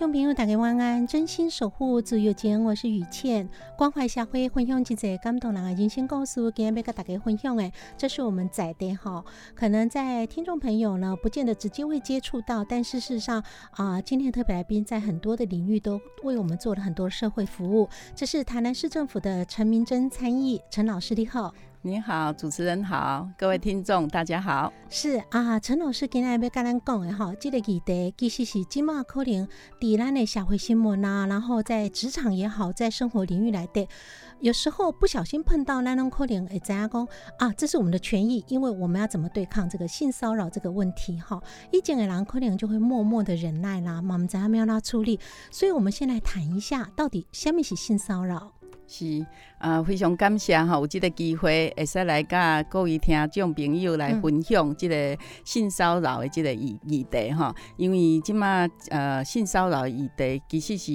众朋友，大家晚安！真心守护自由间，我是雨倩，关怀社会，分享一则感动人的人生故事，今天要跟大家分享诶，这是我们在的哈，可能在听众朋友呢，不见得直接会接触到，但事实上啊，今天的特别来宾在很多的领域都为我们做了很多社会服务。这是台南市政府的陈明珍参议陈老师，你好。你好，主持人好，各位听众大家好。是啊，陈老师今天要跟咱讲的哈，这个议题其实是今嘛可能伫咱的社会新闻啊，然后在职场也好，在生活领域来的，有时候不小心碰到，咱拢可能会知影讲啊，这是我们的权益，因为我们要怎么对抗这个性骚扰这个问题哈。以前的人可能就会默默的忍耐啦，嘛唔知影要哪处理，所以我们先来谈一下，到底什么是性骚扰。是啊，非常感谢哈，有这个机会会使来甲各位听众朋友来分享这个性骚扰的这个议议题哈。因为即马呃性骚扰议题其实是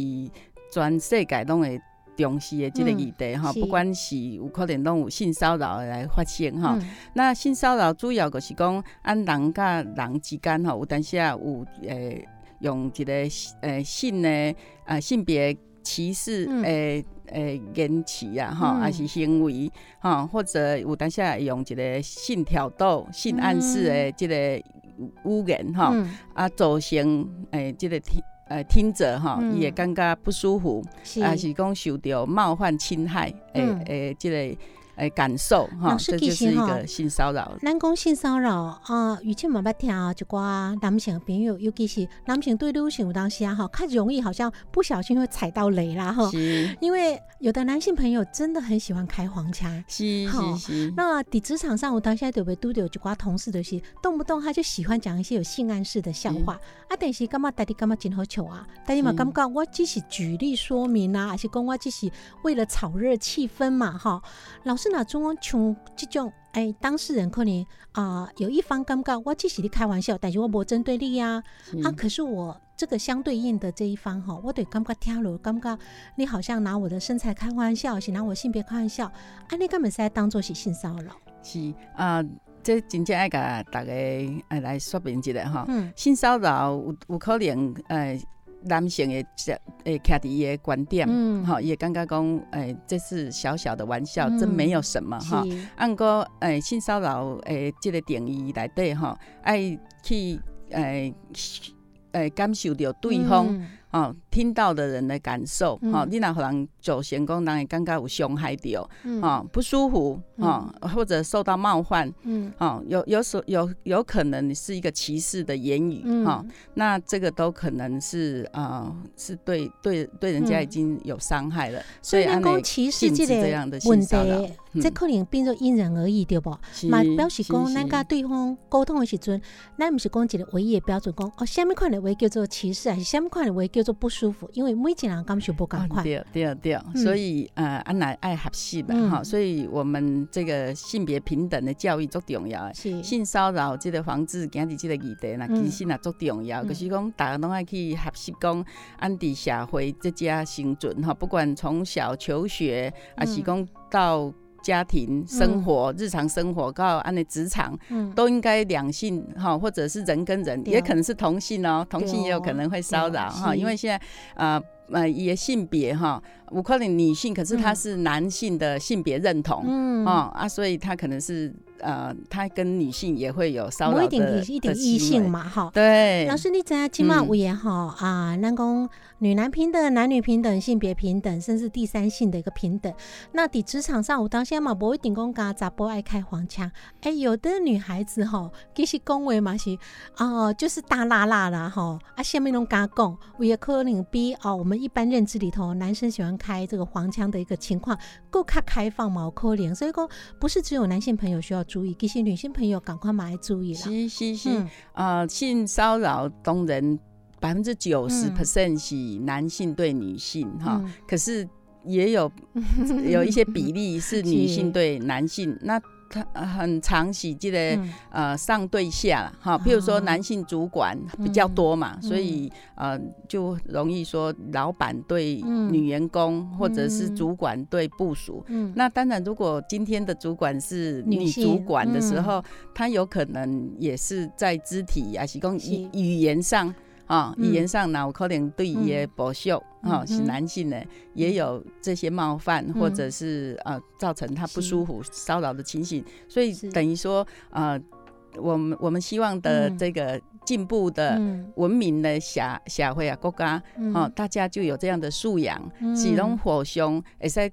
全世界拢会重视的这个议题哈，不管是有可能拢有性骚扰来发生哈。那性骚扰主要就是讲按人甲人之间哈，有当时啊有诶用一个诶性呢啊性别歧视诶。诶，言辞啊，吼，还是行为，吼，或者有当下用一个性挑逗、性暗示的即个语言，吼，啊，造成诶，即个听诶听者吼，伊会感觉不舒服，啊是讲受到冒犯、侵害，诶诶，即个。诶，感受哈，这就是一个性骚扰。咱讲性骚扰啊，以前嘛捌听啊，就寡男性朋友，尤其是男性对女性有当时啊，哈，较容易好像不小心会踩到雷啦，哈。因为有的男性朋友真的很喜欢开黄腔。是是是。那在职场上，我当下就被拄到就寡同事，就是动不动他就喜欢讲一些有性暗示的笑话。啊，但是干嘛大家干嘛真好笑啊？但是嘛感觉我只是举例说明啊，还是讲我只是为了炒热气氛嘛，哈，老师。是那种像这种哎，当事人可能啊有一方感觉我只是你开玩笑，但是我无针对你呀啊，可是我这个相对应的这一方哈，我对感觉听落感觉你好像拿我的身材开玩笑，是拿我性别开玩笑，啊，你根本是在当做是性骚扰。是啊，这真正爱甲大家哎来说明一下哈，性骚扰有有可能哎。男性的这诶，徛伫伊的观点，伊会感觉讲，诶，这是小小的玩笑，真没有什么哈。按个诶性骚扰诶，这个定义内底吼，爱去诶诶感受到对方。哦，听到的人的感受，哦，你若可能走闲工，人会感觉有伤害到，哦，不舒服，哦，或者受到冒犯，嗯，哦，有有所有有可能是一个歧视的言语，哈，那这个都可能是啊，是对对对人家已经有伤害了，所以讲歧视这样的问题，这可能变作因人而异，对不？嘛，表示讲咱甲对方沟通的时阵，咱不是讲一个唯一的标准，讲哦，什么款的话叫做歧视，还是什么款的话叫做不舒服，因为每一个人感受不赶快。对对对，所以呃，安奶爱合适吧哈。所以我们这个性别平等的教育足重要。是性骚扰这个防治，今日这个议题，那其实也足重要。就是讲，大家拢爱去合适讲，安伫社会这家生存哈。不管从小求学，还是讲到家庭生活、日常生活，到按的职场，嗯，都应该两性哈，或者是人跟人，也可能是同性哦，同性也有可能会骚扰哈，因为现在呃呃也性别哈，我可能女性，可是她嗯是男性的性别认同。嗯哦啊，所以他可能是呃，他跟女性也会有骚扰的一点一点异性嘛，哈。对，老师，你知影即马嗯有言哈啊，咱讲女男平等、男女平等、性别平等，甚至第三性的一个平等。那伫职场上，我当时嘛，不会顶公家咋不爱开黄腔，哎、有的女孩子哈，其实讲话嘛是哦、就是大辣辣啦哈，啊，下面拢敢讲，也可能比哦我们一般认知里头男生喜欢开这个黄腔的一个情况够开开放嘛，有可能，所以说不是只有男性朋友需要注意，其实女性朋友赶快马来注意了。是是是，嗯。呃，性骚扰当然百分之九十嗯 percent 是男性对女性哈，嗯。可是也有 有一些比例是女性对男性，那他很常喜这个、嗯。呃上对下啦哈，譬如说哦男性主管比较多嘛，嗯。所以呃就容易说老板对嗯女员工、或者是嗯主管对部署。嗯。那当然，如果今天的主管是女主管的时嗯。候，她有可能也是在肢体啊，是讲是。语语言上啊，嗯语言上哪有可能对伊的剥削啊，是男性的也有这些冒犯，或者嗯。是呃造成他不舒服、骚扰的情形，所以等于说呃，我们我们希望的嗯。这个进步的嗯。文明的社社会啊国家嗯。哦，大家就有这样的素养，嗯。是拢互相会使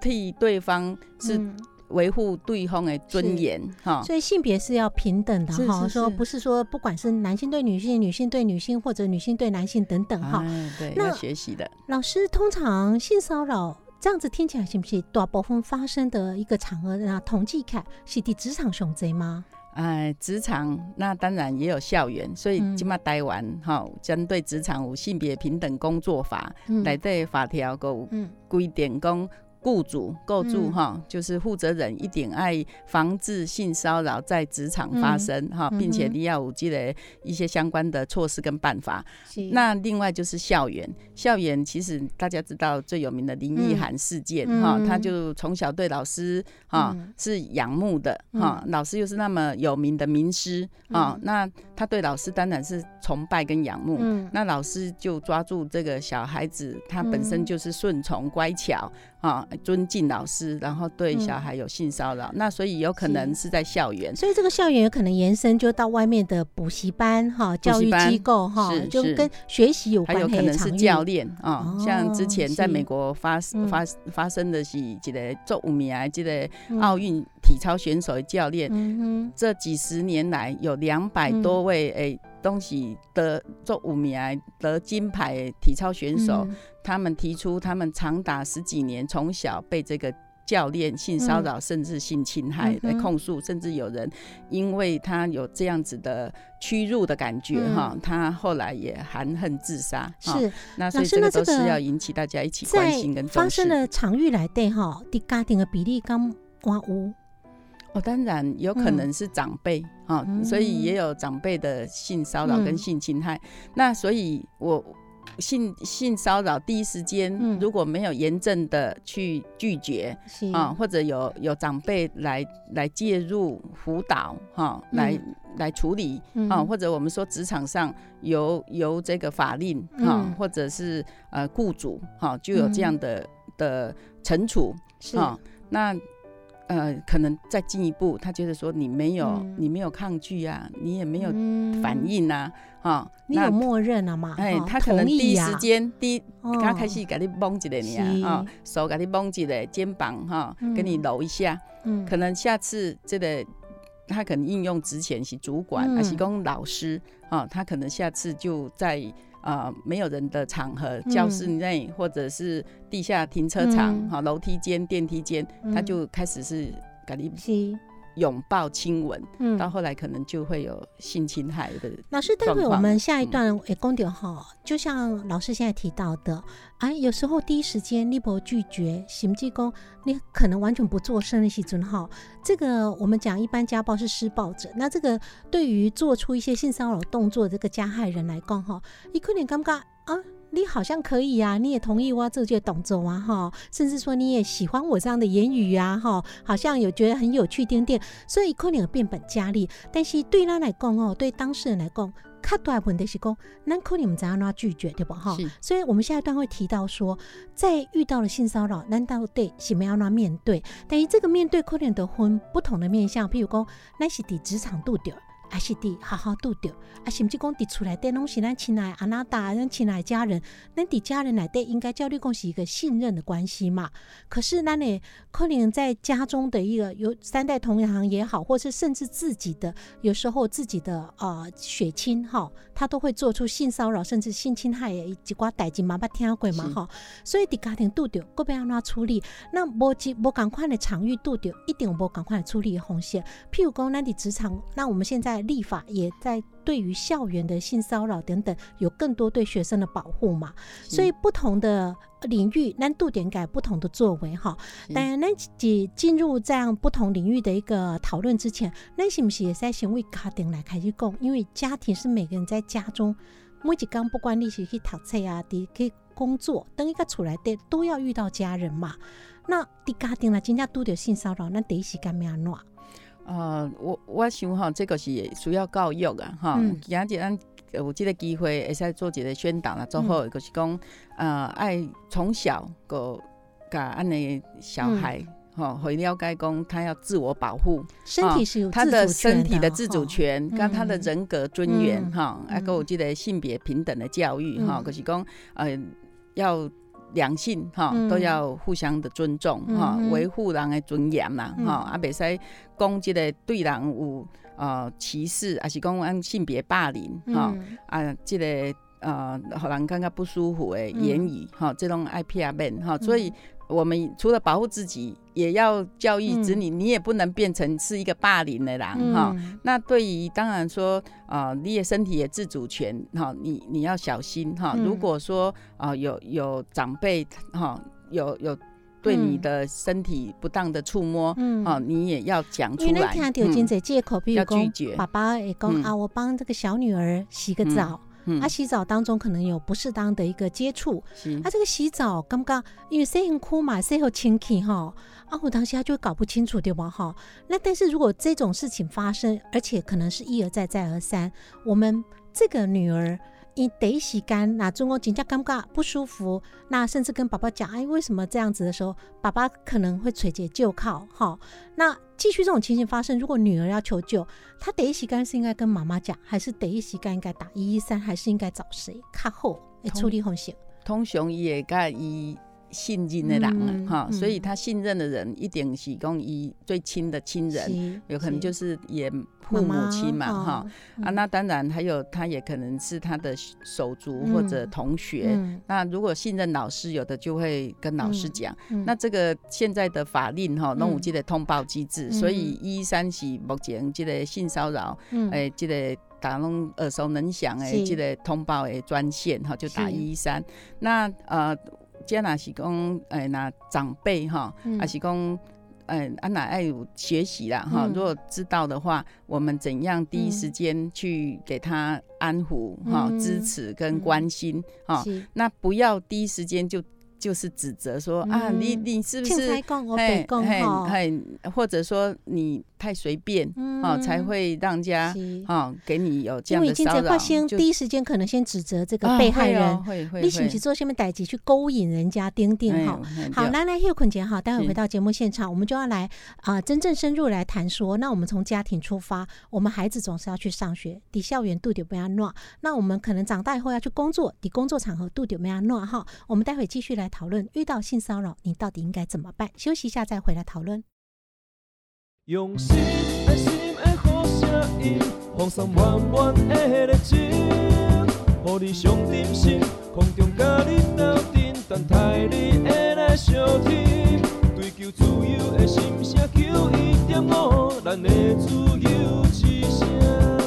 替对方是嗯维护对方的尊严哈。所以性别是要平等的是哈，说不是说不管是男性对女性、女性对女性或者女性对男性等等哈。哎，对，那要学习的。老师，通常性骚扰这样子听起来是不是大部分发生的一个场合？那统计看是伫职场上贼吗？哎，职场那当然也有校园，所以嗯今嘛台湾哈，针对职场有性别平等工作法嗯内底法条有嗯规定讲。雇主、雇主嗯。哈，就是负责人一定爱防治性骚扰在职场发生哈，嗯并且你要有积累一些相关的措施跟办法。那另外就是校园，校园其实大家知道最有名的林奕涵事件哈、嗯。他就从小对老师哈、嗯。是仰慕的哈、老师又是那么有名的名师啊、嗯。那他对老师当然是崇拜跟仰慕。嗯。那老师就抓住这个小孩子，他本身嗯。就是顺从乖巧啊，尊敬老师，然后对小嗯孩有性骚扰，那所以有可能是。在校园。所以这个校园有可能延伸就到外面的补习班哈、教育班机构哈，就跟学习有还关还有可能是教练啊，哦像之前在美国发嗯。发发生的是一个做五名的这个嗯。奥运体操选手的教练，嗯这几十年来有两百多位诶东西得做有名的得金牌体操选，手，嗯他们提出他们长达十几年从小被这个。教练性骚扰甚至性侵害嗯哼的控诉，甚至有人因为他有这样子的屈辱的感觉哈、嗯他后来也含恨自杀。哈是那所以这个都是要引起大家一起关心跟重发生视。的场域来对哈，的家庭的比例刚哇有哦，当然有可能是长辈啊、嗯所以也有长辈的性骚扰跟嗯。性侵害。那所以我性性骚扰第一时间嗯。如果没有严正的去拒绝是。啊、或者有有长辈来来介入辅导哈、嗯。来来处理嗯。啊、或者我们说职场上由由这个法令哈、嗯。或者是呃雇主哈、就有这样的、的惩处是。啊、那呃可能再进一步，他觉得说你没有、嗯。你没有抗拒啊，你也没有嗯。反应啊，哈、那你有默认了嘛？哎，哈他可能第一时间第一哦。刚开始给你摸一下是你啊，哦，手给你摸一下，肩膀哈，给你嗯揉一下，嗯。可能下次这个他可能应用之前是主管嗯。还是讲老师啊，他可能下次就在呃没有人的场合，教室内或者是地下停车场嗯。哈、楼梯间、电梯间，他嗯就开始是给你是拥抱、亲吻，嗯到后来可能就会有性侵害的。老师，待会我们下一段也公点哈，就像老师现在提到的，哎，有时候第一时间你不拒绝，行济公你可能完全不做声的时阵哈，这个我们讲一般家暴是施暴者，那这个对于做出一些性骚扰动作的这个加害人来讲哈，你可能感觉啊，你好像可以啊，你也同意我这些动作啊，哈，甚至说你也喜欢我这样的言语啊，哈，好像有觉得很有趣点点，所以可能有变本加厉。但是对他来讲哦，对当事人来讲，较大问题是讲，那可能唔知安怎拒绝，对不哈？是所以我们下一段会提到说，在遇到了性骚扰，难道对是没有那面对？但是这个面对可能的分不同的面向，譬如讲，那是伫职场拄着。还是伫好好拄着，啊，甚至讲伫厝内底拢是咱亲爱阿那达，咱亲爱家人，咱伫家人内底应该叫你讲是一个信任的关系嘛。可是咱呢，可能在家中的一个有三代同堂也好，或是甚至自己的有时候自己的呃血亲哈，他都会做出性骚扰甚至性侵害的一寡代志嘛，捌听过嘛吼。所以伫家庭拄着，搁要安怎处理？那无一无共款的场域拄着，一定有无共款的处理的风险。譬如讲，咱伫职场，那我们现在立法也在对于校园的性骚扰等等，有更多对学生的保护嘛。所以不同的领域，难度点改不同的作为哈。当然，咱进进入这样不同领域的一个讨论之前，咱是不是也在先为家庭来开始讲？因为家庭是每个人在家中每一天，不管你是去读册啊，伫去工作，等一个出来的都要遇到家人嘛。那伫家庭啦，真正拄着性骚扰，咱第一时间要安怎？呃，我我想吼，这个是需要教育啊，哈、嗯。今日咱有这个机会会使做一个宣导啦，做好的就是讲，呃，爱从小个甲安尼小孩。嗯。吼，会了解讲他要自我保护，身体是有他的身体的自主权，跟他的嗯人格尊严，嗯。哈，还有这个性别平等的教育，哈，嗯就是讲，呃，要两性哈嗯。都要互相的尊重哈维护人的尊严啦嗯。哈，啊，袂使讲即个对人有呃歧视，还是讲按性别霸凌哈，嗯啊，这个呃，互人感觉不舒服的言语哈，这种爱骗面哈，所以。我们除了保护自己，也要教育子女，你也不能变成是一个霸凌的人哈。嗯那对于当然说，啊，你也身体也自主权哈，你你要小心哈。嗯。如果说啊、有有长辈哈，有有对你的身体不当的触摸，嗯。啊，你也要讲出因为咱来。听到真嗯侪借口，比如要拒绝。讲爸爸会讲嗯啊，我帮这个小女儿洗个澡，嗯啊，洗澡当中可能有不适当的一个接触，他啊，这个洗澡刚刚因为洗很苦嘛，洗好清气哈，啊，我当时他就会搞不清楚对吧哈？那但是如果这种事情发生，而且可能是一而再再而三，我们这个女儿。因第一时间，那中国紧张尴尬不舒服，那甚至跟爸爸讲，哎，为什么这样子的时候，爸爸可能会垂涎就靠哈。那继续这种情形发生，如果女儿要求救，她第一时间是应该跟妈妈讲，还是第一时间应该打一一三，还是应该找谁？较好的处理红线。通常伊会甲伊信任的人哈、嗯。所以他信任的人一定是讲伊最亲的亲人，有可能就是。是也父母亲嘛哈。哦啊，那当然还有，他也可能是他的手足或者嗯。同学。嗯。那如果信任老师，有的就会跟老师讲。嗯那这个现在的法令哈，拢有嗯这个通报机制，嗯。所以一三是目前这个性骚扰，嗯。诶、这个大家拢耳熟能详的是。这个通报的专线哈，就打一一三。那呃，这若是讲诶，那长辈哈，嗯。还是讲。嗯，啊，哪爱有学习啦哈、嗯。如果知道的话，我们怎样第一嗯时间去给他安抚哈、嗯。支持跟嗯。关心哈、是。那不要第一时间就就是指责说、啊，你嗯你是不凊是彩讲我嘿白讲嘿吼。嘿，或者说你太随便嗯。哦，才会让人家是。哦给你有这样的骚扰，在发现，就第一时间可能先指责这个啊被害人，会会你是不是做下面代级去勾引人家丁丁哎哈？嘿好，对来来，休困前哈，待会回到节目现场，我们就要来啊、真正深入来谈说，那我们从家庭出发，我们孩子总是要去上学，抵校园度丢不要乱，那我们可能长大以后要去工作，抵工作场合度丢不要乱哈。我们待会继续来讨论，遇到性骚扰，你到底应该怎么办？休息一下再回来讨论。用心爱心的好声音，放送满满的热情，予你上点心，空中甲你斗阵，等待你的来相听。追求自由的心声，求一点五，咱的自由之声。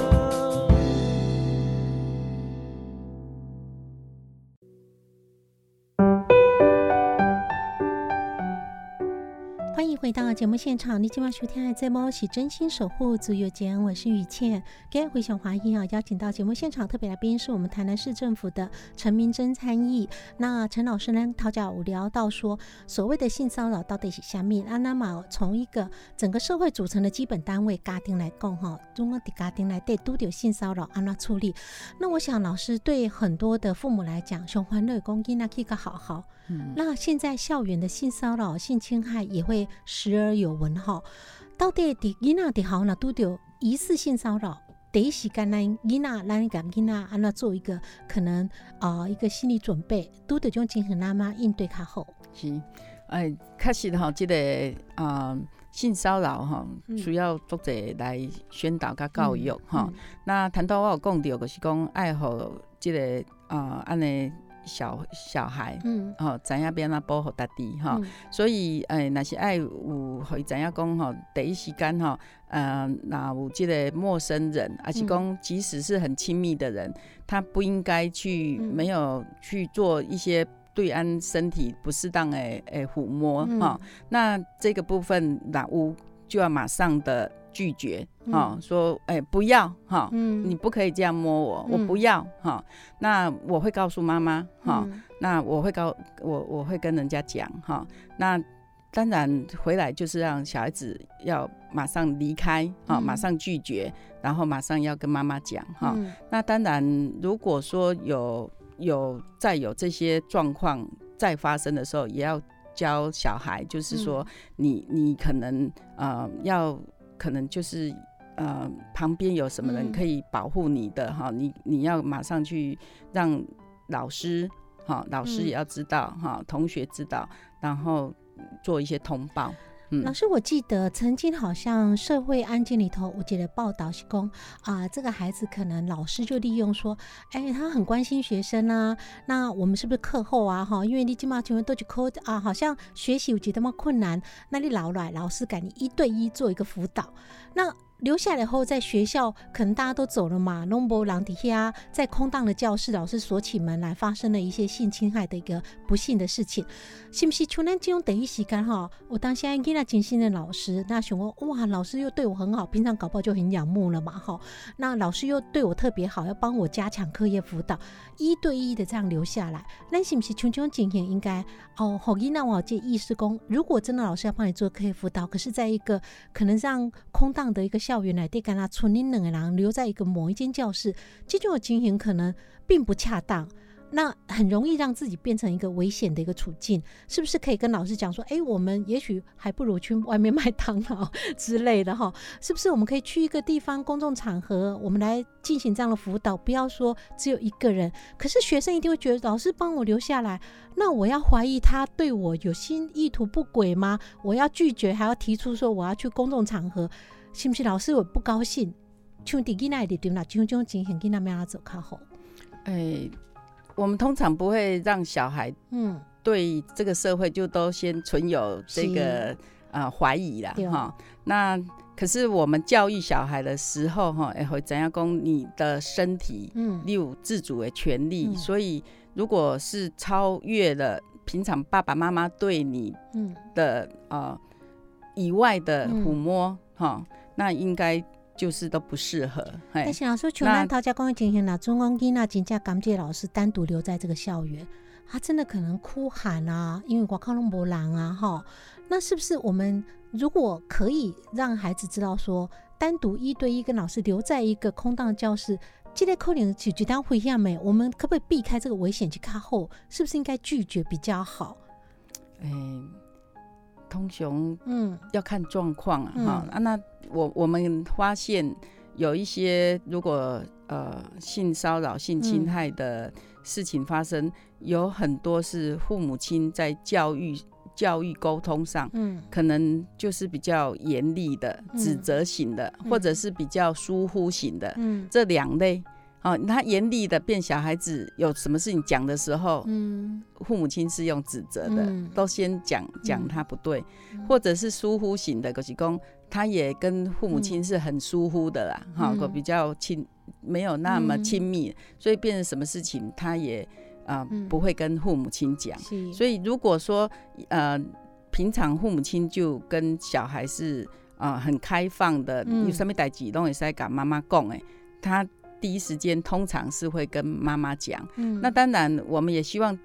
回到节目现场，你今晚收听的节目是真心守护自由间，我是雨倩。今天回想华裔啊，邀请到节目现场特别来宾是我们台南市政府的陈明真参议。那陈老师呢，讨教聊到说，所谓的性骚扰到底是虾米？啊，那么从一个整个社会组成的基本单位家庭来讲，哈，中国的家庭来对都有性骚扰安那处理。那我想老师对很多的父母来讲，熊欢乐公囡那可以个好好。嗯，那现在校园的性骚扰、性侵害也会时而有闻哈。到底伫囡仔伫好那都着疑似性骚扰，第一时间咱囡仔咱甲囡仔安那做一个可能啊、呃一个心理准备，都得种情形那么应对较好。是，哎，确实吼，即、个啊、性骚扰吼，嗯需要作者来宣导甲教育吼。嗯那谈到我有讲到，就是讲爱好即个啊安尼小小孩。嗯。吼、知影要安怎保护家己吼，嗯。所以哎，那是爱有，互伊知影讲吼，第一时间吼，呃，那有即个陌生人，而且讲即使是很亲密的人，他不应该去嗯。没有去做一些对安身体不适当的诶抚摸嗯。哈、那这个部分那屋就要马上的拒绝哈、嗯说诶、不要哈。嗯你不可以这样摸我，嗯我不要哈。那我会告诉妈妈哈，嗯那我会告我我会跟人家讲哈，那当然回来就是让小孩子要马上离开哈，嗯马上拒绝，然后马上要跟妈妈讲哈。嗯那当然，如果说有有再有这些状况再发生的时候，也要教小孩，就是说你你可能呃要可能就是。呃，旁边有什么人嗯可以保护你的哈、你你要马上去让老师哈、老师嗯也要知道哈、同学知道，然后做一些通报。嗯老师，我记得曾经好像社会案件里头，我记得报道是讲啊，这个孩子可能老师就利用说，哎，他很关心学生啊，那我们是不是课后啊？哈，因为你今嘛全部都去扣啊，好像学习有觉得那么困难，那你老来老师给你一对一做一个辅导，那。留下来后，在学校可能大家都走了嘛，弄波廊底下，在空荡的教室，老师锁起门来，发生了一些性侵害的一个不幸的事情。是不是像咱这种第一时间哈？我当现在囡仔真心的老师，那想说哇，老师又对我很好，平常搞不好就很仰慕了嘛哈。那老师又对我特别好，要帮我加强课业辅导，一对一的这样留下来，那是不是像这种情形应该哦？好囡仔我有这意识讲，如果真的老师要帮你做课业辅导，可是在一个可能让空荡的一个校园内底，跟他村里两个人留在一个某一间教室，这种情形可能并不恰当。那很容易让自己变成一个危险的一个处境，是不是可以跟老师讲说，哎、我们也许还不如去外面麦当劳之类的哈？是不是我们可以去一个地方公众场合，我们来进行这样的辅导？不要说只有一个人，可是学生一定会觉得老师帮我留下来，那我要怀疑他对我有心意图不轨吗？我要拒绝，还要提出说我要去公众场合，是不是老师我不高兴？像伫囡仔里对啦，像这种情形，囡仔要安怎做较好？哎、我们通常不会让小孩嗯，对这个社会就都先存有这个呃怀疑啦哈。那可是我们教育小孩的时候哈，也会怎样讲你的身体嗯。你有自主的权利，嗯。所以如果是超越了平常爸爸妈妈对你嗯。的呃以外的嗯。抚摸哈、那应该就是都不适合。嘿但是老师，像那咱头家讲的情形啦，中光囡仔真正感谢老师单独留在这个校园，他真的可能哭喊啊，因为我靠拢无人啊，哈。那是不是我们如果可以让孩子知道说，单独一对一跟老师留在一个空荡的教室，这类可能是举单回下没？我们可不可以避开这个危险去看后？是不是应该拒绝比较好？哎、通雄嗯。要看状况啊，嗯。哈、啊，那我我们发现有一些如果呃性骚扰、性侵害的事情发生，有很多是父母亲在教育、教育沟通上，嗯。可能就是比较严厉的、嗯。指责型的，嗯。或者是比较疏忽型的，嗯。这两类。哦，他严厉的变小孩子有什么事情讲的时候，嗯。父母亲是用指责的，嗯都先讲讲嗯他不对，嗯。或者是疏忽型的，就是讲他也跟父母亲是很疏忽的啦，哈、嗯。比较亲，没有那么嗯亲密，所以变成什么事情他也啊、不会跟父母亲讲。所以如果说呃平常父母亲就跟小孩是啊、呃很开放的，嗯。有什么代志都会使跟妈妈讲诶，他第一时间通常是会跟妈妈讲。嗯。那当然，我们也希望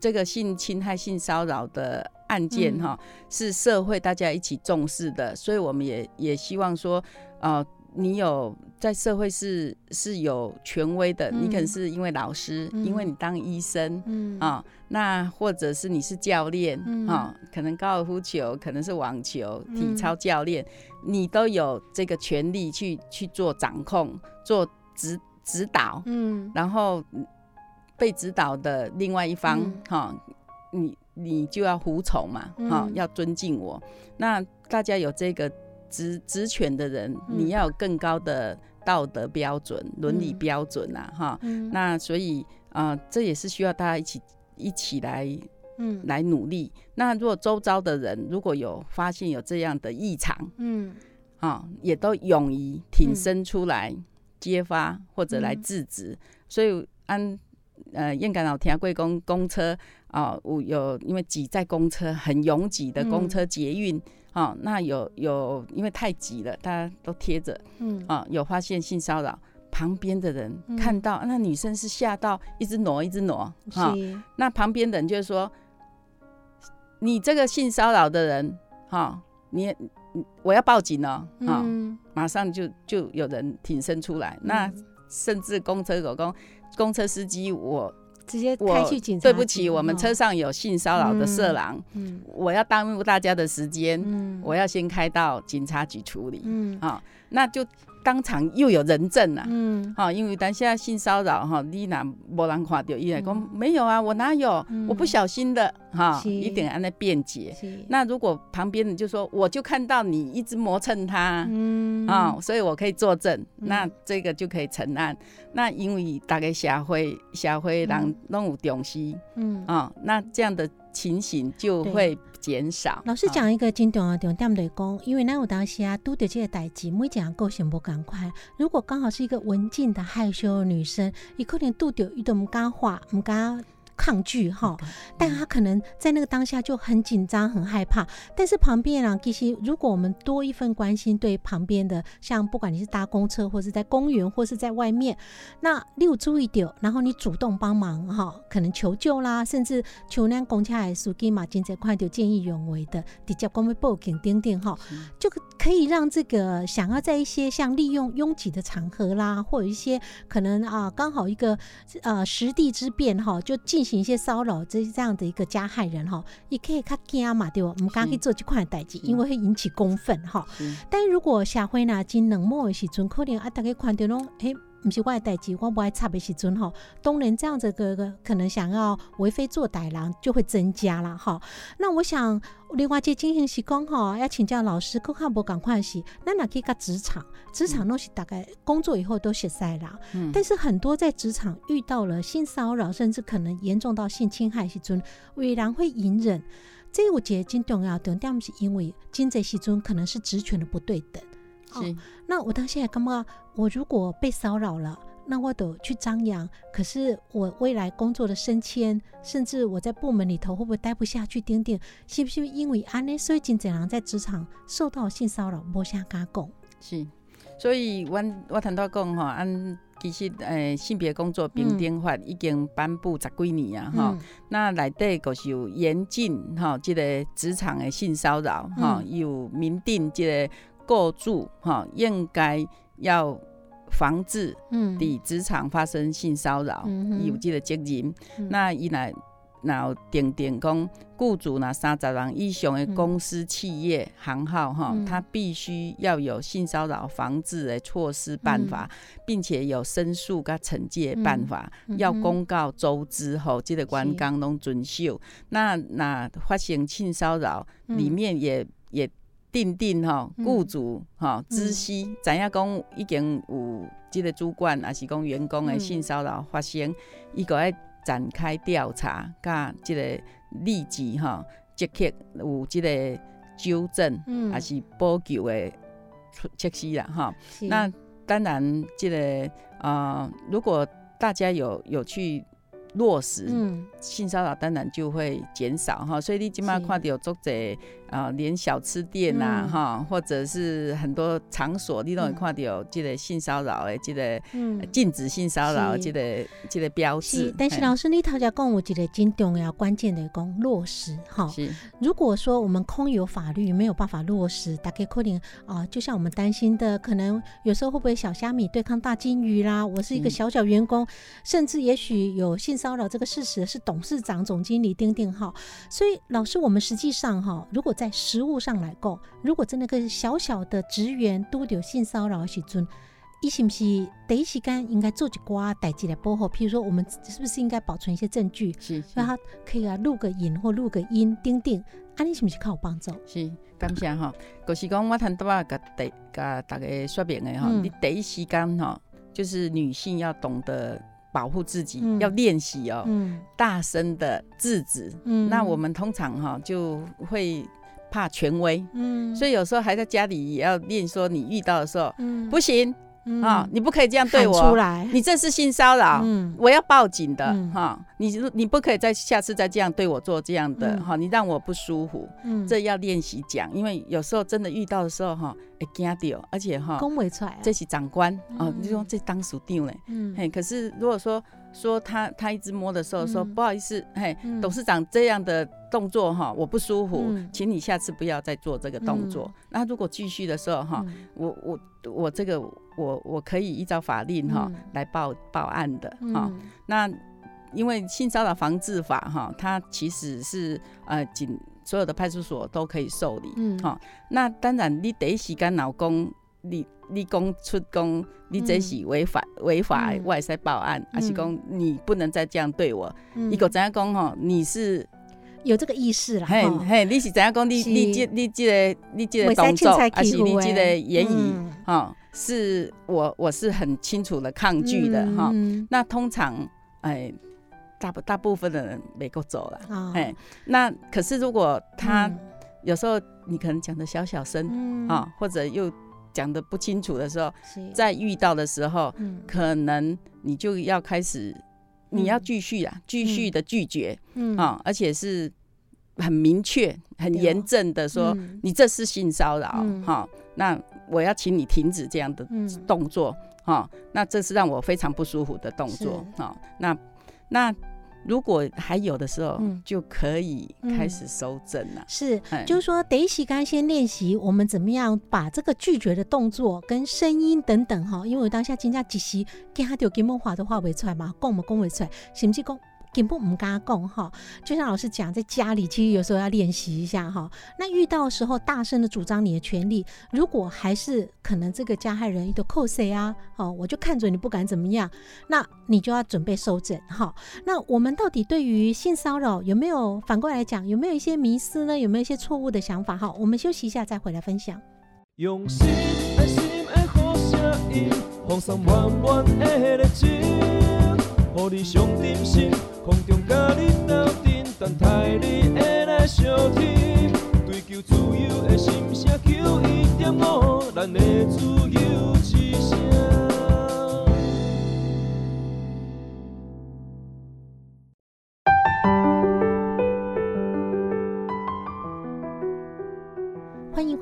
这个性侵害、性骚扰的案件嗯。哈、是社会大家一起重视的，所以我们也也希望说，呃，你有在社会是是有权威的，你可能嗯是因为老师，嗯。因为你当医生。嗯。啊、那或者是你是教练啊、嗯可能高尔夫球，可能是网球、体嗯操教练，你都有这个权利去去做掌控、做指指导，嗯。然后嗯被指导的另外一方嗯，哈、你你就要服从嘛，哈、嗯要尊敬我。那大家有这个职职权的人，嗯。你要有更高的道德标准、伦理嗯标准呐、哈、嗯。那所以呃，这也是需要大家一起一起来嗯。来努力。那如果周遭的人如果有发现有这样的异常嗯。啊、也都勇于挺身出来揭发或者来嗯。制止。所以按呃燕港老听贵公公车啊，有有因为挤在公车很拥挤的公车捷运。啊、那有有，因为太挤了，大家都贴着嗯。啊，有发现性骚扰，旁边的人嗯。看到、那女生是吓到一直挪一直挪哈、是。那旁边的人就是说：“你这个性骚扰的人，哈、你你我要报警了、哈、嗯马上就就有人挺身出来。那甚至公车狗公公车司机，我直接我开去警察。对不起，我们车哦上有性骚扰的色狼，嗯我要耽误大家的时间，嗯我要先开到警察局处理。嗯啊、那就当场又有人证了、嗯。哈、因为咱现在性骚扰哈，你若无人看到，伊来讲、嗯。没有啊，我哪有，嗯。我不小心的哈，是。一定按那辩解。那如果旁边人就说，我就看到你一直磨蹭他。嗯。啊、所以我可以作证，那这个就可以成案。那因为大概社会社会人嗯。拢有重视嗯。啊、那这样的情形就会减少。老师啊讲一个真重要的重点就是讲，因为咱有当时啊，拄着这个代志，每一个人个性不共款。如果刚好是一个文静的害羞的女生，伊可能拄着伊都唔敢话，唔敢抗拒哈，但他可能在那个当下就很紧张、很害怕。但是旁边啊其实，如果我们多一份关心，对旁边的，像不管你是搭公车，或是在公园，或是在外面，那你有注意到，然后你主动帮忙哈，可能求救啦，甚至求咱公车的司机嘛，真侪看到见义勇为的，直接讲要报警等等哈，就可以让这个想要在一些像利用拥挤的场合啦，或者一些可能啊刚好一个呃实地之便哈，就进行一些骚扰这这样的一个加害人哈，也可以较惊嘛，对不？我们刚去做这款代志，因为会引起公愤哈。是但如果社会呢真冷漠的时阵，可能啊大家看到拢诶。不是我的代志，我不爱插的时阵吼，当然这样子个个可能想要为非作歹人就会增加了哈。那我想另外一个情形是讲吼，要请教老师，更较无共款的是，那哪去个职场，职场东西大概工作以后都熟悉啦。嗯但是很多在职场遇到了性骚扰，甚至可能严重到性侵害的时阵，有人会隐忍。这有一个真重要的重点，是因为真侪时阵可能是职权的不对等。是那我当现在感觉，我如果被骚扰了，那我得去张扬。可是我未来工作的升迁，甚至我在部门里头会不会待不下去？丁丁，是不是因为安尼？所以真侪人在职场受到性骚扰，无啥敢讲。是，所以我我谈到讲吼，按其实诶、性别工作平等法已经颁布十几年啊吼、嗯那内底就是有严禁吼，即、个职场的性骚扰吼，嗯有明定即个雇主吼应该要防治嗯。伫职场发生性骚扰，嗯有即个责任。嗯。那伊若若有定定讲，雇主若三十人以上的公司、企业、行号哈，嗯。他必须要有性骚扰防治的措施办法，并且有申诉甲惩戒办法，嗯。要公告周知吼，这个员工拢遵守。那那发生性骚扰，嗯。里面也也定定吼，嗯。雇主吼知悉，知影讲已经有即个主管，还是讲员工的嗯性骚扰发生，伊个爱展开调查，甲即个立即吼即刻有即个纠正，嗯。还是补救的措措施啦吼。是。那当然，即个呃，如果大家有有去落实，嗯，性骚扰当然就会减少哈。所以你今麦看到有做者啊，连小吃店呐、嗯哈，或者是很多场所，你都会嗯看到有这个性骚扰的这个嗯禁止性骚扰这个这个标志是，。但是老师，你头家讲有一个真重要关键的讲落实哈。是如果说我们空有法律没有办法落实，大概可能啊、就像我们担心的，可能有时候会不会小虾米对抗大金鱼啦？我是一个小小员工，甚至也许有性骚扰这个事实是董事长、总经理丁丁哈。所以老师，我们实际上哈，如果在实物上来讲，如果真的个小小的职员都有性骚扰的时阵，伊是不是第一时间应该做一寡代志来保护？譬如说，我们是不是应该保存一些证据，是让他可以啊录个影或录个音，钉钉，啊，你是不是靠帮助？是，感谢哈。就是讲，我谈多啊，甲第甲大家说明的哈，嗯你第一时间哈，就是女性要懂得保护自己，嗯。要练习哦，嗯。大声的制止。嗯。那我们通常哈就会怕权威，嗯。所以有时候还在家里也要练，说你遇到的时候嗯。不行嗯。啊，你不可以这样对我。出我，来，你这是性骚扰。嗯。我要报警的嗯。哈、你你不可以再下次再这样对我做这样的嗯。哈、你让我不舒服，嗯。这要练习讲，因为有时候真的遇到的时候哈，会惊掉，而且哈，恭维出来啊，这是长官哦嗯，你说这当属定了，嗯。嘿，可是如果说说他他一直摸的时候说嗯。不好意思，嘿，嗯。董事长这样的动作哈，我不舒服嗯，请你下次不要再做这个动作。嗯。那如果继续的时候哈，嗯。我我我这个我我可以依照法令哈嗯。来报报案的哈。嗯那因为性骚扰防治法哈，它其实是呃仅所有的派出所都可以受理。嗯。好那当然，你第一时间老公，你你讲出讲，你这是违法违法的，嗯我也使报案，还是嗯讲你不能再这样对我？嗯伊个怎样讲吼？你是有这个意识了，嘿嘿，你是怎样讲？你你这你这个你这个袂使动作还是你这个的言语嗯哈？是我我是很清楚的抗拒的哈。嗯那通常哎，大部大部分的人没够走了。哦哎，那可是如果他嗯有时候你可能讲的小小声嗯啊，或者又讲的不清楚的时候，是。在遇到的时候，嗯。可能你就要开始，你要继续啊，继续的拒绝嗯。啊，而且是很明确、很严正的说，嗯你这是性骚扰嗯。哈，那我要请你停止这样的嗯。动作哈，那这是让我非常不舒服的动作哈，那那。如果还有的时候，嗯。就可以开嗯。始收正了。是，哎。就是说，得洗干先练习我们怎么样把这个拒绝的动作跟声音等等哈，因为我当下真正一时跟他丢给梦华都话不出来嘛，讲嘛讲不出来，甚至讲根本唔敢讲哈。就像老师讲，在家里其实有时候要练习一下哈。那遇到的时候，大声的主张你的权利，如果还是可能这个加害人都扣谁啊，哦，我就看着你不敢怎么样，那你就要准备收整哈。那我们到底对于性骚扰有没有反过来讲，有没有一些迷思呢？有没有一些错误的想法？哈，我们休息一下再回来分享。用心爱心的好声音，放送满满的热情，予你上点心，空中甲你斗阵，等待你会来相听。追求自由的心声，求一点五，咱的自由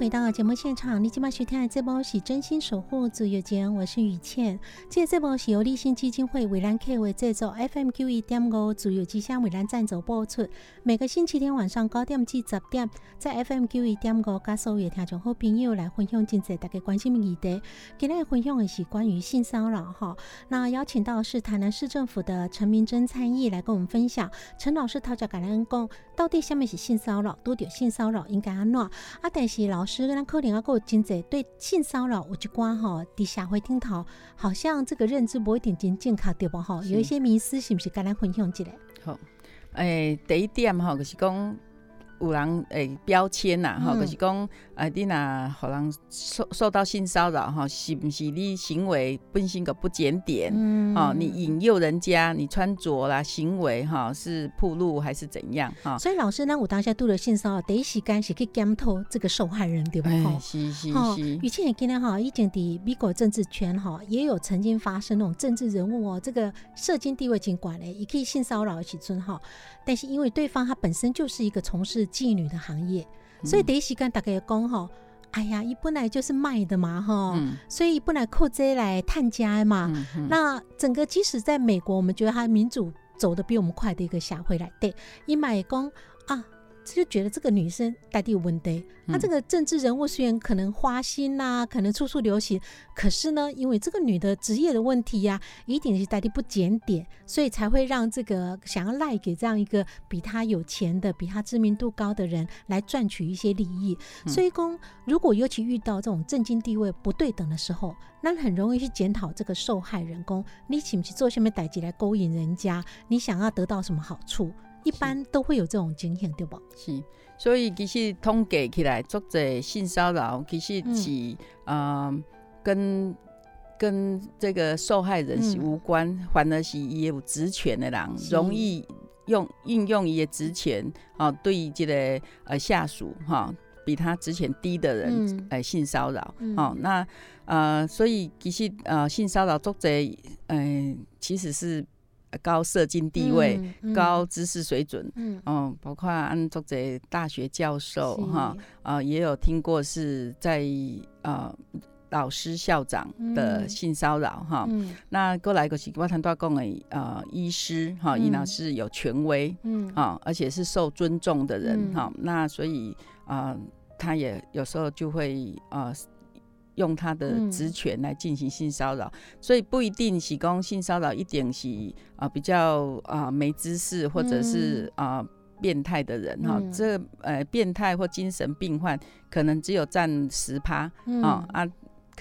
回到节目现场，你今晚收听的这波是真心守护自由间，我是雨倩。这这波是由立信基金会为咱客为制作，FM 九一点五自由之声为咱赞助播出。每个星期天晚上九点至十点，在 FM 九一点五，跟所有听众好朋友来分享真济大家关心的议题。今天分享的是关于性骚扰哈，那邀请到是台南市政府的陈明珍参议来跟我们分享。陈老师讨教感恩讲，到底什么是性骚扰？都着性骚扰应该安怎？啊，但是老师咱可能要有真侪对性骚扰有一寡吼，伫社会顶头好像这个认知不一定真正确对不吼？有一些迷思是毋是跟咱分享一下？好，诶、第一点吼，就是讲，有人诶标签呐，吼，嗯就是讲，啊，你若互人受受到性骚扰，吼，是毋是你行为本身个不检点？嗯哦，你引诱人家，你穿着啦、行为哈是铺路还是怎样哈？所以老师，咱有当下拄着性骚扰，第一时间是去检讨这个受害人，对吧？哎，是是是，以前也今天哈，以前伫美国政治圈哈，也有曾经发生那种政治人物哦，这个社经地位尽管嘞，也可以性骚扰的时阵哈，但是因为对方他本身就是一个从事妓女的行业，所以第一时间大家也讲吼，哎呀，伊本来就是卖的嘛哈，嗯。所以本来靠这来探家嘛，那整个即使在美国，我们觉得他民主走得比我们快的一个社会来对，伊买公啊，就觉得这个女生带地有问题。那、嗯这个政治人物虽然可能花心呐、可能处处流行，可是呢，因为这个女的职业的问题呀、一定是带地不检点，所以才会让这个想要赖给这样一个比她有钱的、比她知名度高的人来赚取一些利益。嗯所以公如果尤其遇到这种政经地位不对等的时候，那很容易去检讨这个受害人公，你请不是做什么代志来勾引人家？你想要得到什么好处？一般都会有这种经验，对不？是，所以其实统计起来，作者性骚扰其实嗯。是呃跟跟这个受害人是嗯。无关，反而是伊有职权的人容易用运用一些职权，哦，对这个呃下属哈、比他职权低的人，嗯。呃性骚扰，嗯。哦，那呃，所以其实呃性骚扰作者，呃，其实是高社经地位、嗯嗯。高知识水准。嗯。嗯，包括安作者大学教授哈，啊、也有听过是在呃老师校长的嗯。性骚扰哈。嗯。那过来个是我谈到讲的呃医师哈，伊那嗯是有权威嗯。啊、而且是受尊重的人嗯。哈、那所以啊、呃他也有时候就会呃。用他的嗯。职权来进行性骚扰，所以不一定是讲性骚扰一定是啊、比较啊、没知识或者是啊、变态的人哈、嗯。这呃变态或精神病患可能只有占十趴嗯。啊啊，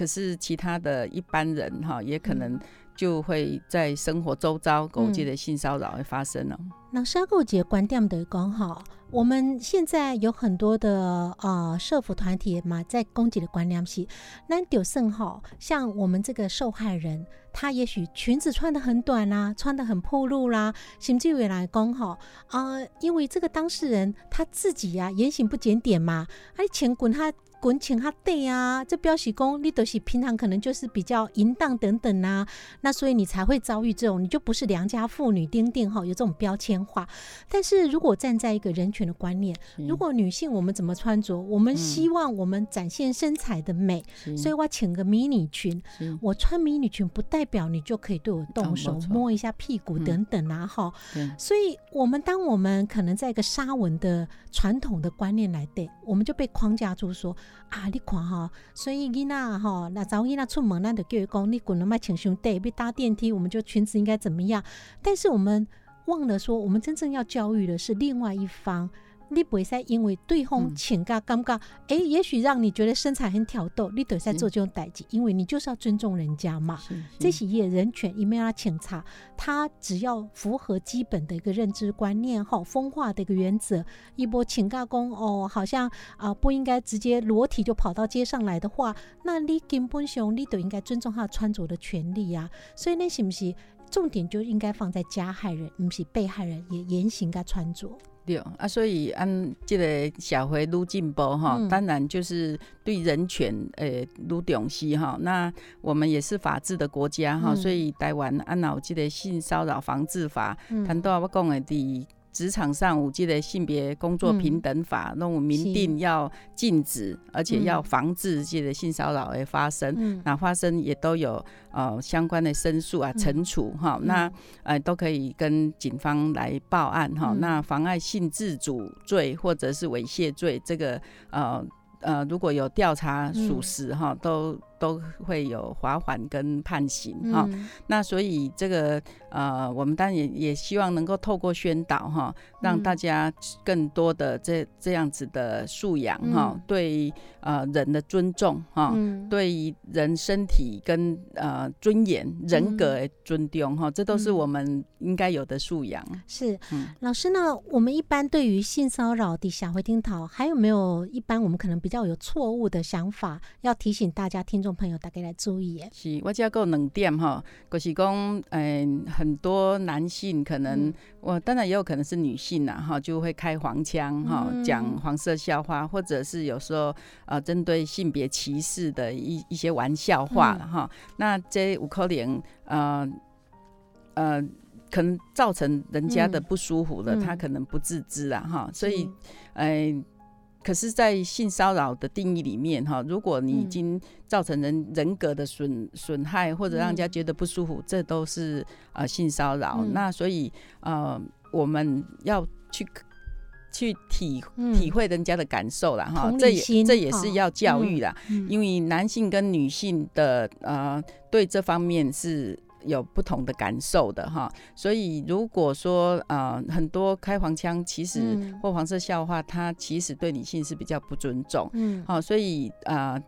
可是其他的一般人哈、也可能就会在生活周遭勾结的性骚扰会发生了。老师阿购姐观点的讲哈，我们现在有很多的呃社服团体嘛，在攻击的观念是，那就甚好，像我们这个受害人，他也许裙子穿的很短啦、穿的很暴露啦，甚至于来讲哈啊，因为这个当事人他自己呀、言行不检点嘛，而钱滚他。滚请他对啊，这表示公你都是平常可能就是比较淫荡等等啊，那所以你才会遭遇这种，你就不是良家妇女丁丁哈，有这种标签化。但是如果站在一个人权的观念，如果女性我们怎么穿着，我们希望我们展现身材的美，是。所以我请个迷你裙，我穿迷你裙不代表你就可以对我动手、哦摸一下屁股嗯等等啊哈。对。所以，我们当我们可能在一个沙文的传统的观念来对，我们就被框架住说啊，你看哈，所以囡仔哈，那早囡仔出门，那就叫伊讲你滚了卖请兄弟，被搭电梯，我们就裙子应该怎么样？但是我们忘了说，我们真正要教育的是另外一方。你不会再因为对方嗯请假尴尬，哎、也许让你觉得身材很挑逗，你得在做这种代际，因为你就是要尊重人家嘛。是这些也人权，也没有要请查，他只要符合基本的一个认知观念哈，风化的一个原则。一波请假工哦，好像啊、不应该直接裸体就跑到街上来的话，那你根本上你都应该尊重他穿着的权利啊。所以那是不是重点就应该放在加害人，不是被害人也言行跟穿着？对啊，所以按这个社会愈进步哈，嗯。当然就是对人权诶愈重视哈。那我们也是法治的国家哈，嗯。所以台湾按有这个性骚扰防治法，嗯。谈到我讲的伫职场上五 G 的性别工作平等法，那我明定要禁止，而且要防治这个性骚扰的发生。嗯。那发生也都有呃相关的申诉啊、嗯。惩处哈、嗯。那呃都可以跟警方来报案哈、嗯。那妨碍性自主罪或者是猥亵罪，这个呃呃如果有调查属实哈、都都会有罚款跟判刑哈。嗯那所以这个呃，我们当然也也希望能够透过宣导哈，让嗯大家更多的这这样子的素养哈，嗯对呃人的尊重哈。嗯，对于人身体跟呃尊严、人格的尊重哈，这都是嗯我们应该有的素养。是嗯老师呢？我们一般对于性骚扰底下回听讨，还有没有一般我们可能比较有错误的想法，要提醒大家听众朋友大概来注意耶？是，我只有两点哈，就是讲，嗯、很多男性可能，嗯。我当然也有可能是女性呐，哈，就会开黄腔哈，嗯。讲黄色笑话，或者是有时候呃，针对性别歧视的一一些玩笑话了哈。那这五可能呃呃，可能造成人家的嗯。不舒服了，嗯。他可能不自知啊哈，所以是。呃，可是，在性骚扰的定义里面，哈，如果你已嗯。经造成人人格的损损害，或者让人家嗯觉得不舒服，这都是呃性骚扰。嗯。那所以呃，我们要去去体嗯。体会人家的感受啦，哈，这也这也是要教育啦，嗯。因为男性跟女性的呃对这方面是有不同的感受的哈，所以如果说呃很多开黄腔，其实嗯。或黄色笑话，它其实对女性是比较不尊重，嗯。好，所以呃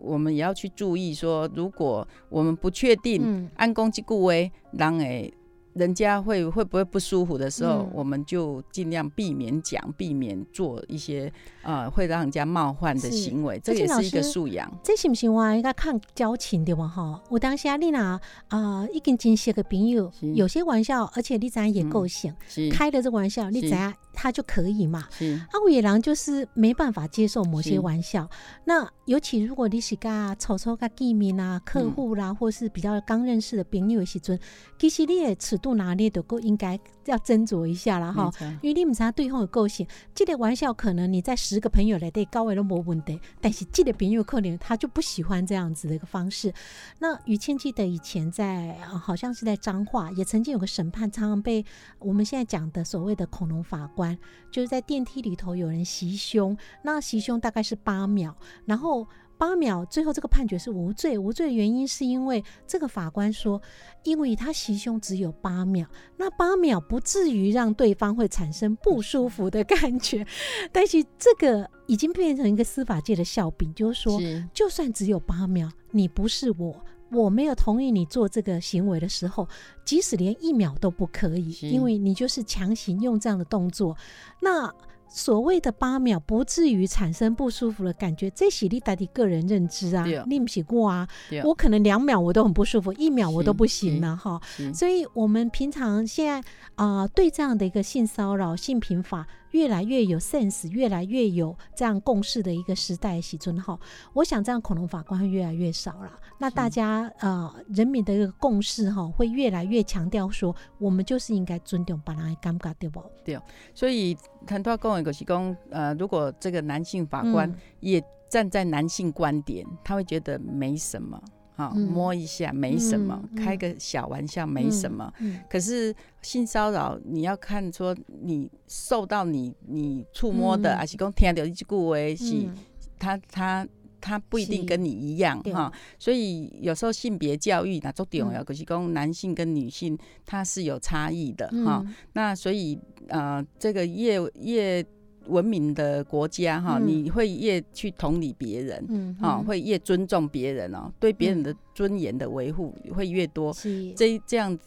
我们也要去注意说，如果我们不确定嗯。按攻击顾威，让诶。人家会会不会不舒服的时候，嗯。我们就尽量避免讲，避免做一些呃会让人家冒犯的行为，这也是一个素养。这是不是我应该看交情对吧？哈，我当下你若啊已经真熟的朋友，有些玩笑，而且你知影也够性，是。开的这玩笑，你是知影他就可以嘛。是。啊，有野狼就是没办法接受某些玩笑。那尤其如果你是甲丑丑甲见面啊、客嗯户啦，或是比较刚认识的朋友的时阵，其实你的尺度拿捏的够应该要斟酌一下了哈因为你们知道对方的个性，这个玩笑可能你在十个朋友里对高位都没问题，但是这个朋友可能他就不喜欢这样子的一个方式。那于谦记得以前在、呃好像是在彰化，也曾经有个审判，常常被我们现在讲的所谓的恐龙法官，就是在电梯里头有人袭胸，那袭胸大概是八秒，然后。八秒，最后这个判决是无罪。无罪的原因是因为这个法官说，因为他袭胸只有八秒，那八秒不至于让对方会产生不舒服的感觉，但是这个已经变成一个司法界的笑柄，就是说，是就算只有八秒，你不是我，我没有同意你做这个行为的时候，即使连一秒都不可以，因为你就是强行用这样的动作，那。所谓的八秒不至于产生不舒服的感觉，这是你自己个人认知啊对，你不起过啊，我可能两秒我都很不舒服，一秒我都不行了哈。所以，我们平常现在啊、呃对这样的一个性骚扰、性平法越来越有 sense，越来越有这样共识的一个时代喜尊哈。我想这样恐龙法官会越来越少了。那大家呃人民的一个共识哈，会越来越强调说，我们就是应该尊重别人的感觉，对不？对所以很多讲的就是讲，呃，如果这个男性法官嗯也站在男性观点，他会觉得没什么，哈、嗯。摸一下没什么，开个小玩笑没什么。嗯，可是性骚扰，你要看说你受到你你触摸的，嗯。还是讲听到一句话是，嗯。他他他不一定跟你一样对。哈，所以有时候性别教育那重重要，嗯。就是讲男性跟女性他是有差异的哈。嗯那所以呃，这个越越文明的国家哈，嗯你会越去同理别人。嗯啊、嗯会越尊重别人哦，对别人嗯的尊严的维护会越多。是这这样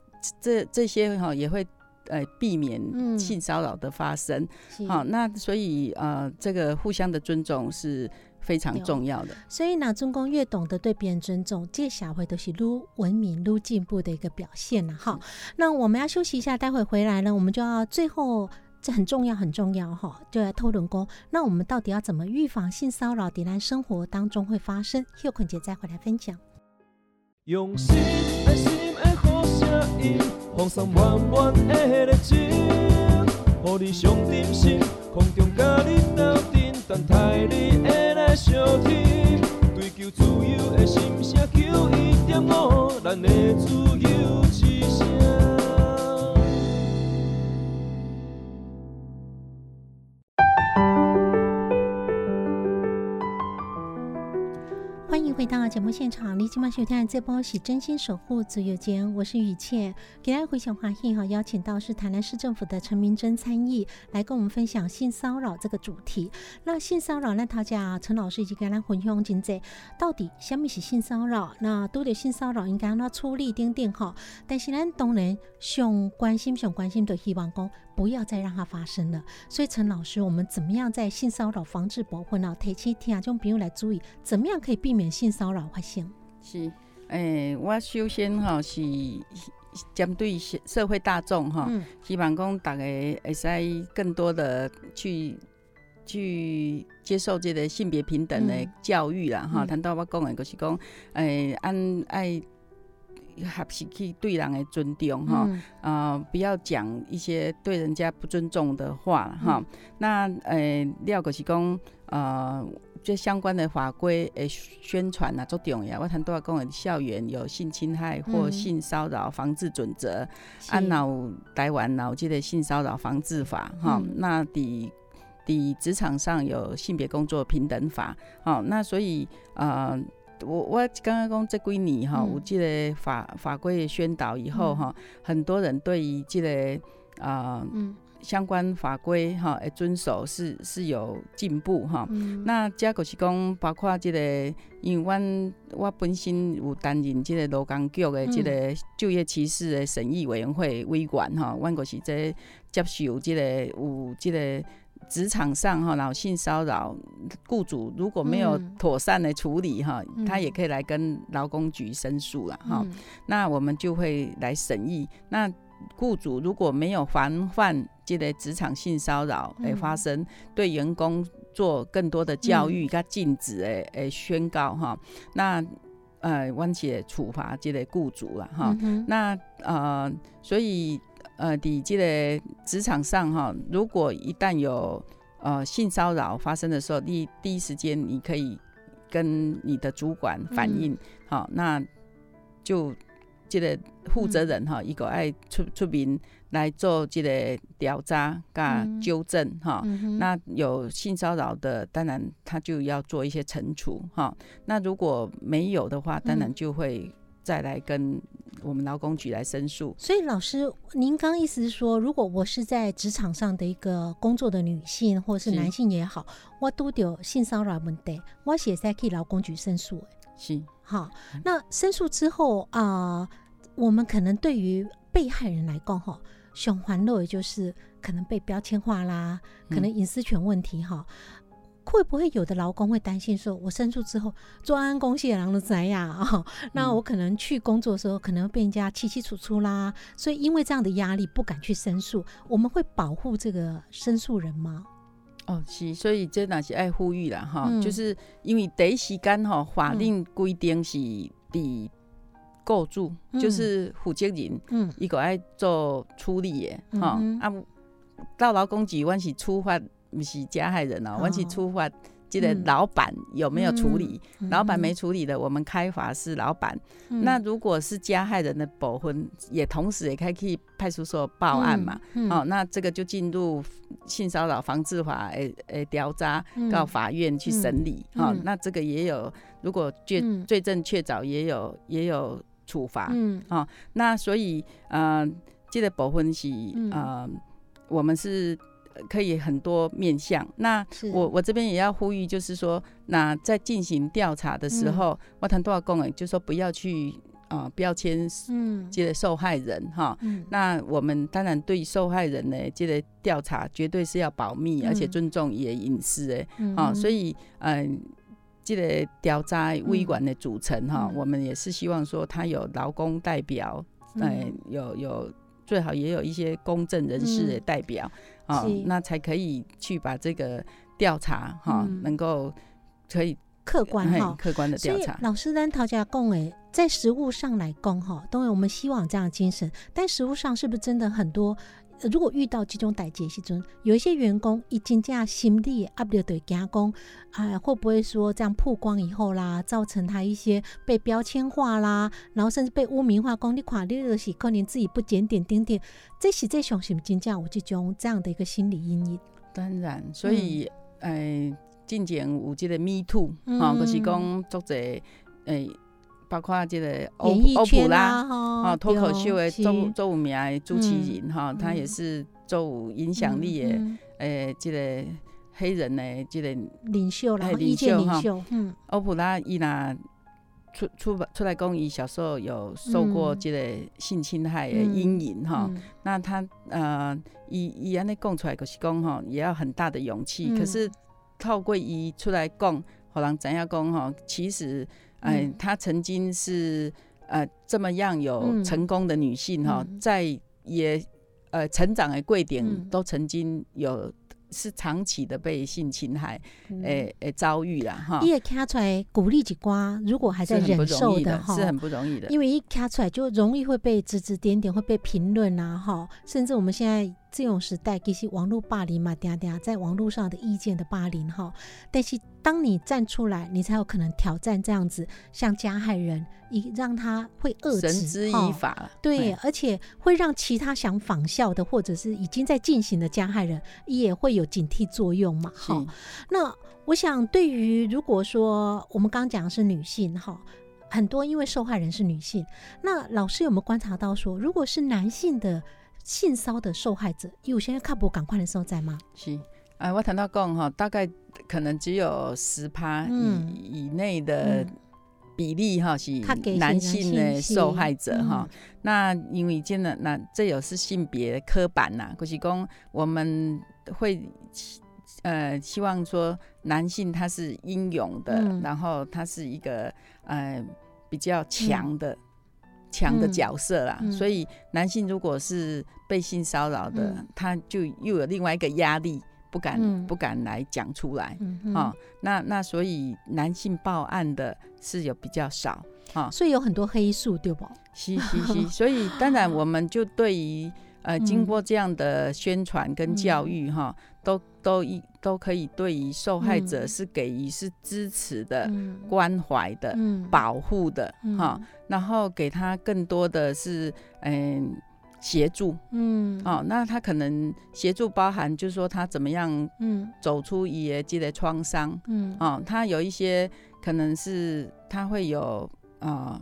这这些哈、也会呃避免嗯性骚扰的发生。是好、那所以呃，这个互相的尊重是非常重要的。所以那中公越懂得对别人尊重，这小回都是撸文明、撸进步的一个表现了哈。那我们要休息一下，待会回来呢，我们就要最后。这很重要，很重要哈，就来讨论过。那我们到底要怎么预防性骚扰？在咱生活当中会发生？休困姐再回来分享。用心爱心的好声音，放送满满的热情，互你上点心，空中甲你斗阵，等待你会来相听。追求自由的心声，求一点五，咱的自由回到节目现场，你今晚收听的这波是真心守护自由间，我是雨倩。给大家回想华兴哈，邀请到是台南市政府的陈明珍参议来跟我们分享性骚扰这个主题。那性骚扰，那大家陈老师已经跟咱分享真济，到底什么是性骚扰？那都得性骚扰应该要处理等等哈。但是咱当然上关心、上关心的希望讲不要再让它发生了。所以陈老师，我们怎么样在性骚扰防治保护呢？提起听众朋友来注意，怎么样可以避免性骚扰发生？是，诶、我首先吼是针对社社会大众哈，嗯希望讲大家会使更多的去去接受这个性别平等的嗯教育啦哈。嗯谈到我讲的，就是讲，诶、按爱学习去对人的尊重哈。嗯啊、不要讲一些对人家不尊重的话哈。嗯那呃，了就是讲呃，这相关的法规诶宣传啊，足重要。我谈到讲的校园有性侵害或嗯性骚扰防治准则，是按脑台湾脑这个性骚扰防治法哈、嗯那底底职场上有性别工作平等法，好、那所以呃。我我刚刚讲这几年哈，嗯。有这个法法规的宣导以后哈，很多人对于这个呃嗯。相关法规哈的遵守是是有进步哈。嗯。那这就是讲，包括这个，因为阮我本身有担任这个劳工局的这个就业歧视的审议委员会委员哈，阮就是这接受这个有这个职场上哈，然后性骚扰，雇主如果没有嗯妥善的处理哈，嗯他也可以来跟劳工局申诉了哈。嗯那我们就会来审议。那雇主如果没有防范这个职场性骚扰嗯诶发生，对员工做更多的教育、跟禁止诶诶宣告哈，那呃，阮是会处罚这个雇主了哈。嗯那呃，所以呃，伫这个职场上哈，如果一旦有呃性骚扰发生的时候，第第一时间你可以跟你的主管反映，好、那就这个负责人哈，一个爱出出面来做这个调查甲嗯。纠正哈。那有性骚扰的，当然他就要做一些惩处哈。那如果没有的话，当然嗯。就会再来跟我们劳工局来申诉。所以老师，您刚意思是说，如果我是在职场上的一个工作的女性，或是是男性也好，我都有性骚扰问题，我写在可以劳工局申诉的。是好，那申诉之后啊、我们可能对于被害人来讲，哈，熊环乐也就是可能被标签化啦，可能隐私权问题哈。会不会有的劳工会担心说，我申诉之后，专安公司的人都怎样啊？那我可能去工作的时候，可能被人家清清楚楚啦，所以因为这样的压力不敢去申诉。我们会保护这个申诉人吗？哦，是，所以这哪是爱呼吁啦哈，嗯就是因为第一时间哈，法令规定是伫雇主，嗯就是负责人，嗯一个爱做处理的哈、嗯啊，到劳工局，阮是处罚不是加害人哦，哦。阮、是处罚这个嗯。老板有没有处理，嗯。老板没处理的，我们开罚是老板。嗯。那如果是加害人的保婚，也同时也可以去派出所报案嘛。嗯。哦，那这个就进入性骚扰防治法诶诶调查嗯。到法院去审理。哦，嗯。嗯那这个也有，如果罪嗯。罪证确凿，也有也有处罚。嗯。那所以呃，记得保婚是嗯。呃，我们是可以很多面向。那我我这边也要呼吁，就是说，那在进行调查的时嗯。候，我谈多少公诶，就说不要去呃标签嗯。这个受害人哈。嗯。那我们当然对受害人呢，这个调查绝对是要保密，嗯。而且尊重伊的隐私的。嗯。啊、所以嗯、这个调查委管的组成哈、嗯。我们也是希望说他有劳工代表，哎、嗯有有最好也有一些公正人士的嗯代表啊、是那才可以去把这个调查哈、嗯能够可以客观嘿哈。客观的调查。老师咱讨价共诶，在实物上来供哈，当然我们希望这样的精神，但实物上是不是真的很多？呃如果遇到这种代际时阵，有一些员工已经这样心理的压力对惊讲，啊，会不会说这样曝光以后啦，造成他一些被标签化啦，然后甚至被污名化，讲你看你就是可能自己不检点点点，这是这种是不是真正有这种这样的一个心理阴影？当然，所以嗯呃，进前有这个 Me Too，嗯吼，就是讲作者诶，包括即个欧欧普拉。哦，脱口秀的是周周有名的主持人哈，嗯他也是周有影响力的嗯诶，即个黑人的即个嗯领袖啦，哎领袖哈嗯欧普拉伊若出出出来讲，伊小时候有受过嗯即个性侵害的阴影哈。嗯那他呃，伊伊安尼讲出来，就是讲吼，也要很大的勇气。嗯可是透过伊出来讲，互人知影讲吼，其实哎、嗯。她曾经是呃这么样有嗯。成功的女性哈、嗯。在也呃成长的贵点嗯。都曾经有是长期的被性侵害嗯。诶诶、遭遇啦哈。伊也卡出来鼓励一瓜，如果还在忍受的，哈，是很不容易的。因为一卡出来就容易会被指指点点，会被评论啊，哈，甚至我们现在这种时代，其实网络霸凌嘛，嗲嗲，在网络上的意见的霸凌哈，但是当你站出来，你才有可能挑战这样子，像加害人，你让他会遏绳制之哈以法啦，对，哎而且会让其他想仿效的，或者是已经在进行的加害人，也会有警惕作用嘛。是。哈，那我想，对于如果说我们刚刚讲的是女性哈，很多因为受害人是女性，那老师有没有观察到说，如果是男性的性骚的受害者，有些看不赶快的时候在吗？是，哎，我谈到讲哈，大概可能只有十趴嗯以以内的嗯比例哈，是男性的受害者是哈。那因为真的，那这有是性别刻板呐，就是讲我们会。呃，希望说男性他是英勇的，嗯然后他是一个呃比较强的强、的嗯角色啦，嗯。所以男性如果是被性骚扰的，嗯。他就又有另外一个压力，不敢、嗯。不敢来讲出来。哦，那那所以男性报案的是有比较少，哦，所以有很多黑数，对不？是是是，所以当然我们就对于呃嗯。经过这样的宣传跟教育哈、都都一都可以对于受害者嗯。是给予是支持的、嗯。关怀的、嗯。保护的哈、嗯然后给他更多的是嗯。协助。嗯。哦，那他可能协助包含就是说他怎么样嗯。走出伊的这个创伤。嗯。哦，他有一些可能是他会有啊、呃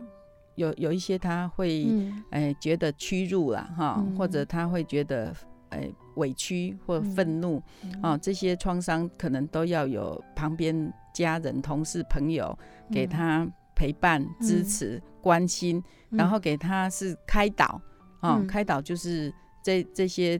有有一些他会嗯。哎、觉得屈辱啦哈，嗯。或者他会觉得哎、委屈或嗯愤怒。啊、这些创伤可能都要有旁边家人、同事、朋友给他陪伴、支持、关心，然后给他是开导啊、嗯。开导就是这这些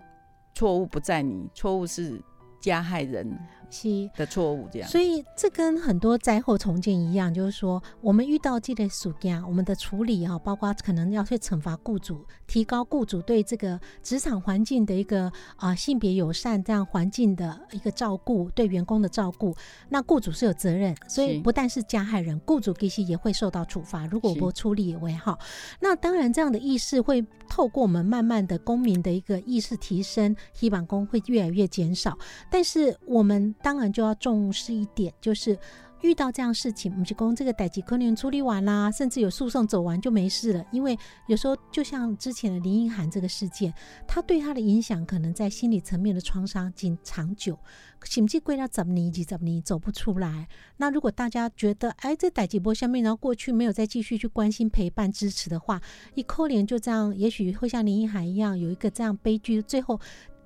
错误不在你，错误是加害人是。的错误这样。所以这跟很多灾后重建一样，就是说，我们遇到这类事件，我们的处理哈，包括可能要去惩罚雇主，提高雇主对这个职场环境的一个啊、性别友善这样环境的一个照顾，对员工的照顾，那雇主是有责任，所以不但是加害人，雇主其实也会受到处罚，如果是不处理为好。那当然，这样的意识会透过我们慢慢的公民的一个意识提升，黑板工会越来越减少。但是我们当然就要重视一点，就是遇到这样事情，我们就公这个代级可能处理完啦，甚至有诉讼走完就没事了。因为有时候就像之前的林英涵这个事件，他对他的影响可能在心理层面的创伤仅长久，甚至过了十年、二十年走不出来。那如果大家觉得，哎，这代际波下面，然后过去没有再继续去关心、陪伴、支持的话，一扣连就这样，也许会像林英涵一样，有一个这样悲剧，最后。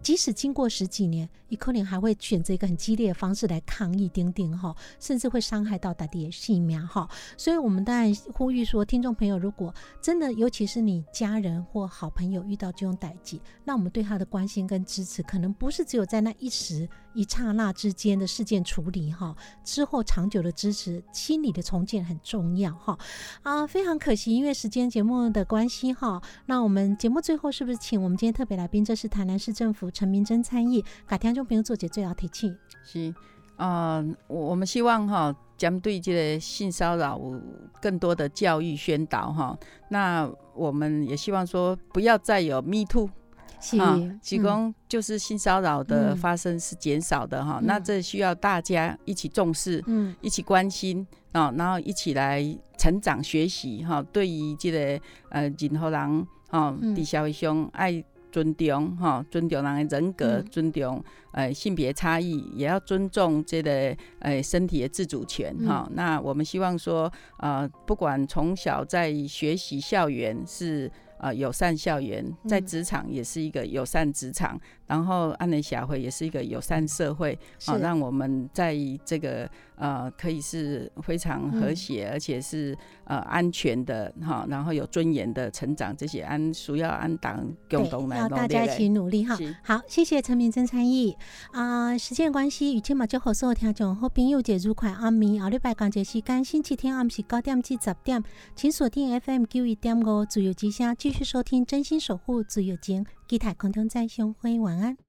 即使经过十几年，一扣连还会选择一个很激烈的方式来抗议，丁丁哈，甚至会伤害到大地的性命哈。所以，我们当然呼吁说，听众朋友，如果真的，尤其是你家人或好朋友遇到这种歹疾，那我们对他的关心跟支持，可能不是只有在那一时一刹那之间的事件处理哈，之后长久的支持，心理的重建很重要哈。啊，非常可惜，因为时间节目的关系哈，那我们节目最后是不是请我们今天特别来宾，这是台南市政府陈明真参议，改天众朋友做解最后提醒。是，呃，我我们希望哈，针对这个性骚扰有更多的教育宣导哈。那我们也希望说，不要再有 Me Too 是啊，提供就是性骚扰的嗯发生是减少的哈。嗯那这需要大家一起重视，嗯一起关心啊，然后一起来成长学习哈。对于这个呃任何人哈，嗯伫社会上爱尊重哈，尊重人的人格，嗯尊重呃性别差异，也要尊重这个呃身体的自主权嗯哈。那我们希望说，呃，不管从小在学习校园是。呃，友善校园在嗯职场也是一个友善职场，然后安内协会也是一个友善社会，是。好、让我们在这个呃可以是非常和谐，而且是呃安全的哈、然后有尊严的成长，这些安需要安党共同来要努大家一起努力哈。好，谢谢陈明真参与。啊、时间关系，与今嘛就好所有听众好朋友节愉快暗暝，后礼拜同节时间，星期天暗时九点至十点，请锁定 FM 九一点五自由之声，继续收听真心守护自由情，期待空中再相会，晚安。